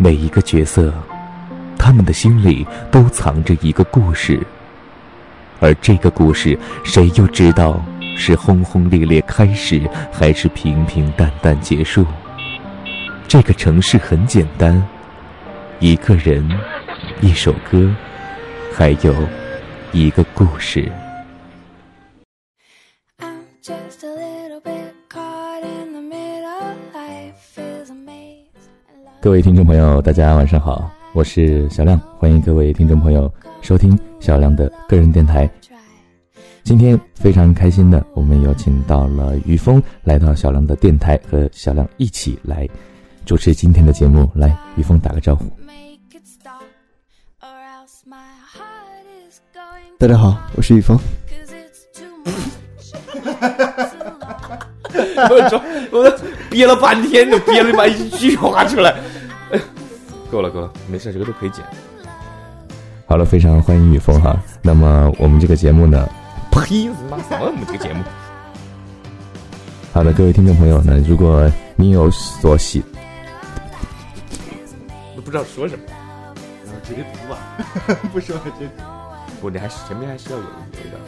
每一个角色，他们的心里都藏着一个故事，而这个故事，谁又知道是轰轰烈烈开始，还是平平淡淡结束？这个城市很简单，一个人，一首歌，还有一个故事。各位听众朋友，大家晚上好，我是小亮，欢迎各位听众朋友收听小亮的个人电台。今天非常开心的，我们有请到了于峰来到小亮的电台，和小亮一起来主持今天的节目。来，于峰打个招呼。大家好，我是于峰。我说，我憋了半天，就憋了把一句话出来。够了，够了，没事，这个都可以剪。好了，非常欢迎雨峰哈。那么我们这个节目呢，呸，妈什么？我们这个节目。好的，各位听众朋友呢，如果你有所喜，都不知道说什么，然后直接读吧，不说直接。不，你还是前面还是要有有一点话。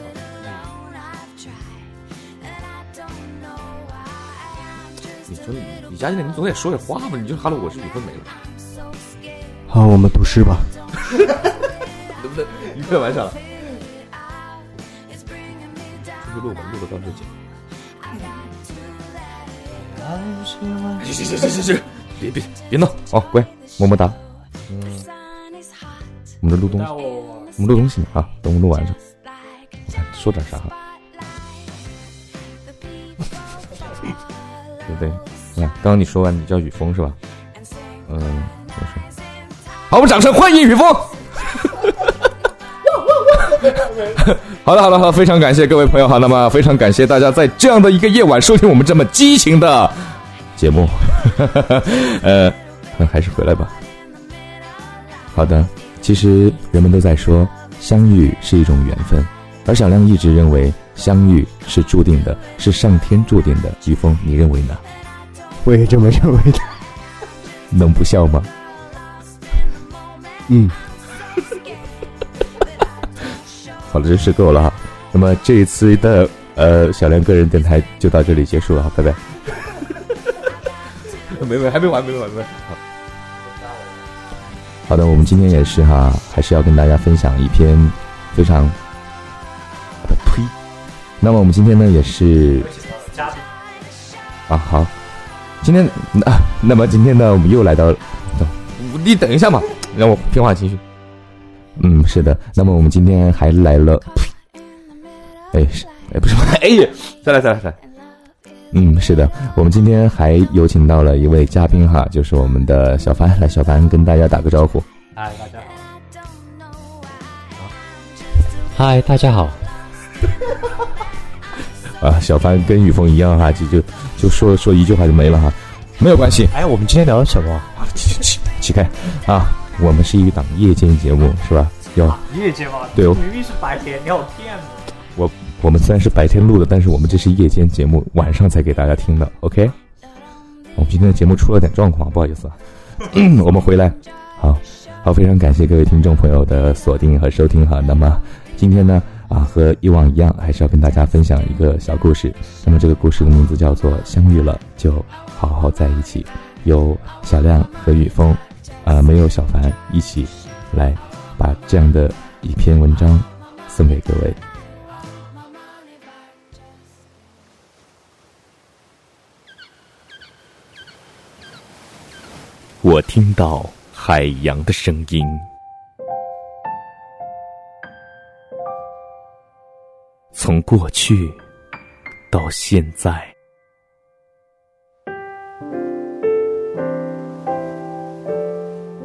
你说你你家进来，你总得说点话吧？你就哈喽，我是雨峰没了。好，我们读诗吧。能不能一开玩笑了？继续录吧，录个到时候剪。行行行行行行，别别别闹，好乖，么么哒。嗯，我们这录东西，我们录东西呢啊，等我录完了，我看说点啥哈。对不对？来，刚刚你说完你叫雨峰是吧？好，我们掌声欢迎雨峰。好了好了好，非常感谢各位朋友哈，那么非常感谢大家在这样的一个夜晚收听我们这么激情的节目。呃，还是回来吧。好的，其实人们都在说相遇是一种缘分，而小亮一直认为相遇是注定的，是上天注定的。于峰，你认为呢？我也这么认为的。能不笑吗？嗯，好了，这是够了哈。那么这一次的呃小亮个人电台就到这里结束了哈，拜拜。没没还没完没完没完。好的，我们今天也是哈，还是要跟大家分享一篇非常呸。那么我们今天呢也是啊好，今天啊那么今天呢我们又来到，你等一下嘛。让我平缓情绪。嗯，是的。那么我们今天还来了，哎，是，哎，不是，哎，再来，再来，再来。嗯，是的。我们今天还有请到了一位嘉宾哈，就是我们的小凡。来，小凡跟大家打个招呼。嗨，大家好。嗨，大家好。啊，小凡跟雨峰一样哈，就就就说说一句话就没了哈，没有关系。哎，我们今天聊什么？起 起起开啊！我们是一档夜间节目，是吧？要夜间吗？对，明明是白天，你好骗我我们虽然是白天录的，但是我们这是夜间节目，晚上才给大家听的。OK，我们今天的节目出了点状况，不好意思啊。我们回来，好好，非常感谢各位听众朋友的锁定和收听哈。那么今天呢，啊，和以往一样，还是要跟大家分享一个小故事。那么这个故事的名字叫做《相遇了就好好在一起》，有小亮和雨峰。啊，没有小凡一起来把这样的一篇文章送给各位。我听到海洋的声音，从过去到现在。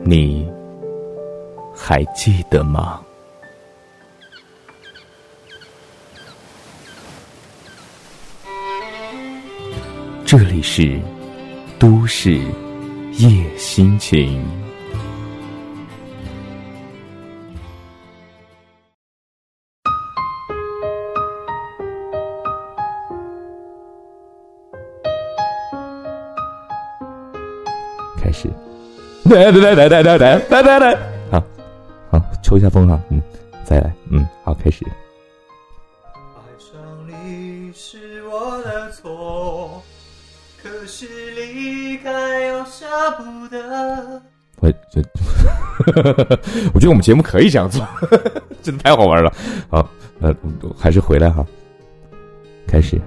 你还记得吗？这里是都市夜心情。开始。来来来来来来来来来，好，好，抽一下风哈，嗯，再来，嗯，好，开始。爱上你是我的错，可是离开又舍不得。我这，我觉得我们节目可以这样做，真的太好玩了。好，呃，还是回来哈，开始。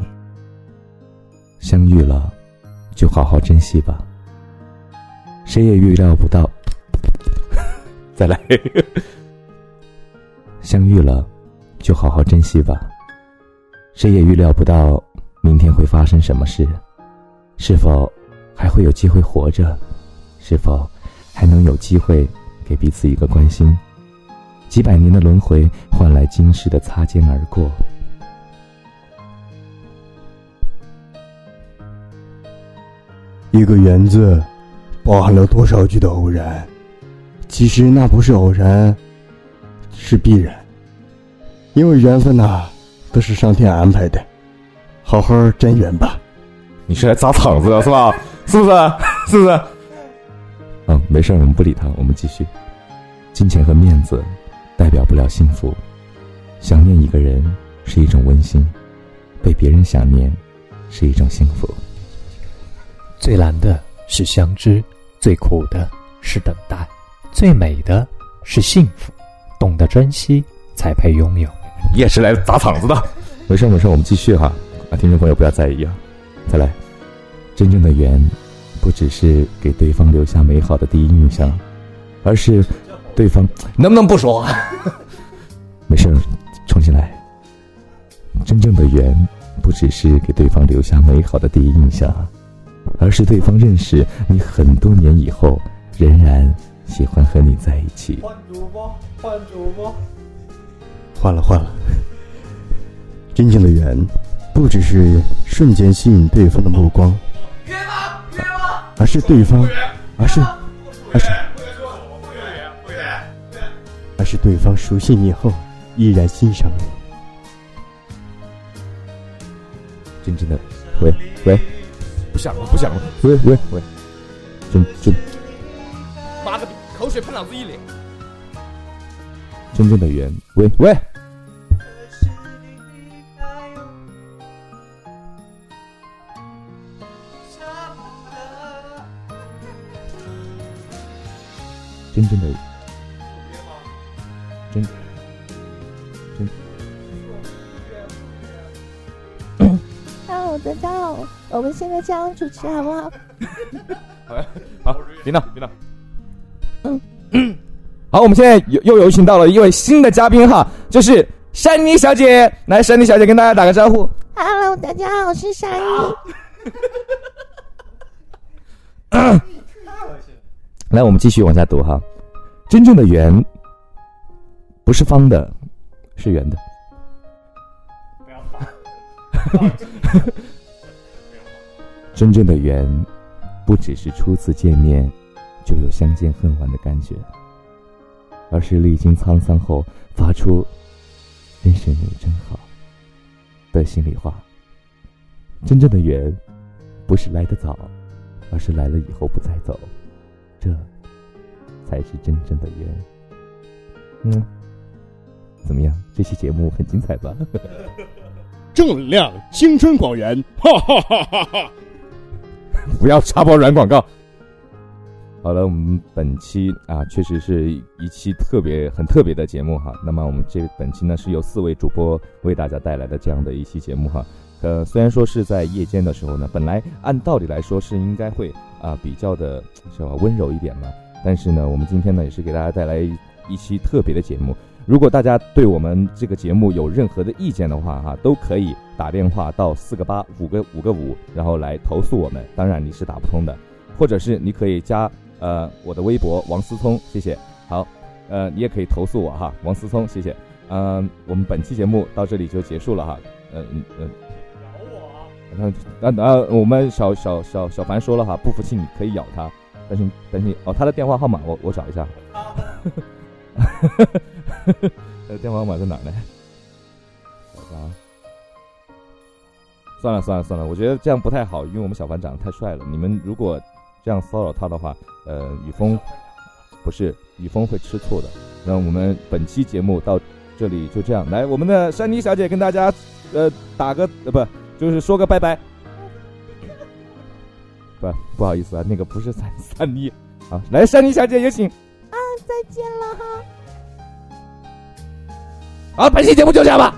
相遇了，就好好珍惜吧。谁也预料不到，再来。相遇了，就好好珍惜吧。谁也预料不到明天会发生什么事，是否还会有机会活着？是否？还能有机会给彼此一个关心，几百年的轮回换来今世的擦肩而过。一个缘字，包含了多少句的偶然？其实那不是偶然，是必然。因为缘分呐，都是上天安排的。好好真缘吧。你是来砸场子的是吧？是不是？是不是？嗯，没事我们不理他，我们继续。金钱和面子代表不了幸福，想念一个人是一种温馨，被别人想念是一种幸福。最难的是相知，最苦的是等待，最美的是幸福。懂得珍惜，才配拥有。你也是来砸场子的，没事没事，我们继续哈。啊，听众朋友不要在意啊，再来，真正的缘。不只是给对方留下美好的第一印象，而是对方能不能不说话？没事，重新来。真正的缘，不只是给对方留下美好的第一印象，而是对方认识你很多年以后，仍然喜欢和你在一起。换主播，换主播，换了换了。真正的缘，不只是瞬间吸引对方的目光。而是对方，而是，而是，而是对方熟悉你后，依然欣赏你。真正的，喂喂，不想了不想了，喂喂喂，真真，妈个逼，口水喷老子一脸。真正的缘，喂喂。真正的，真真。大家好，我们现在这样主持好不好？好呀，好，别闹别闹。嗯，好，我们现在又又有请到了一位新的嘉宾哈，就是珊妮小姐。来，珊妮小姐跟大家打个招呼。Hello，大家好，我是珊妮。来，我们继续往下读哈。真正的圆不是方的，是圆的。真正的缘，不只是初次见面就有相见恨晚的感觉，而是历经沧桑后发出“认识你真好”的心里话。真正的缘，不是来得早，而是来了以后不再走。这。才是真正的缘。嗯，怎么样？这期节目很精彩吧？正能量，青春广元，哈哈哈哈哈！不要插播软广告。好了，我们本期啊，确实是一期特别很特别的节目哈。那么我们这本期呢，是由四位主播为大家带来的这样的一期节目哈。呃，虽然说是在夜间的时候呢，本来按道理来说是应该会啊比较的是吧温柔一点嘛。但是呢，我们今天呢也是给大家带来一期特别的节目。如果大家对我们这个节目有任何的意见的话，哈，都可以打电话到四个八五个五个五，然后来投诉我们。当然你是打不通的，或者是你可以加呃我的微博王思聪，谢谢。好，呃，你也可以投诉我哈，王思聪，谢谢。嗯，我们本期节目到这里就结束了哈。嗯嗯嗯。咬我？那那那我们小小小小凡说了哈，不服气你可以咬他。但是但是哦，他的电话号码我我找一下。他的电话号码在哪呢？找一下啊。算了算了算了，我觉得这样不太好，因为我们小凡长得太帅了。你们如果这样骚扰他的话，呃，雨峰不是雨峰会吃醋的。那我们本期节目到这里就这样，来，我们的珊妮小姐跟大家呃打个呃不就是说个拜拜。不不好意思啊，那个不是珊 珊妮，好，来珊妮小姐有请。啊，再见了哈。好，本期节目就这样吧。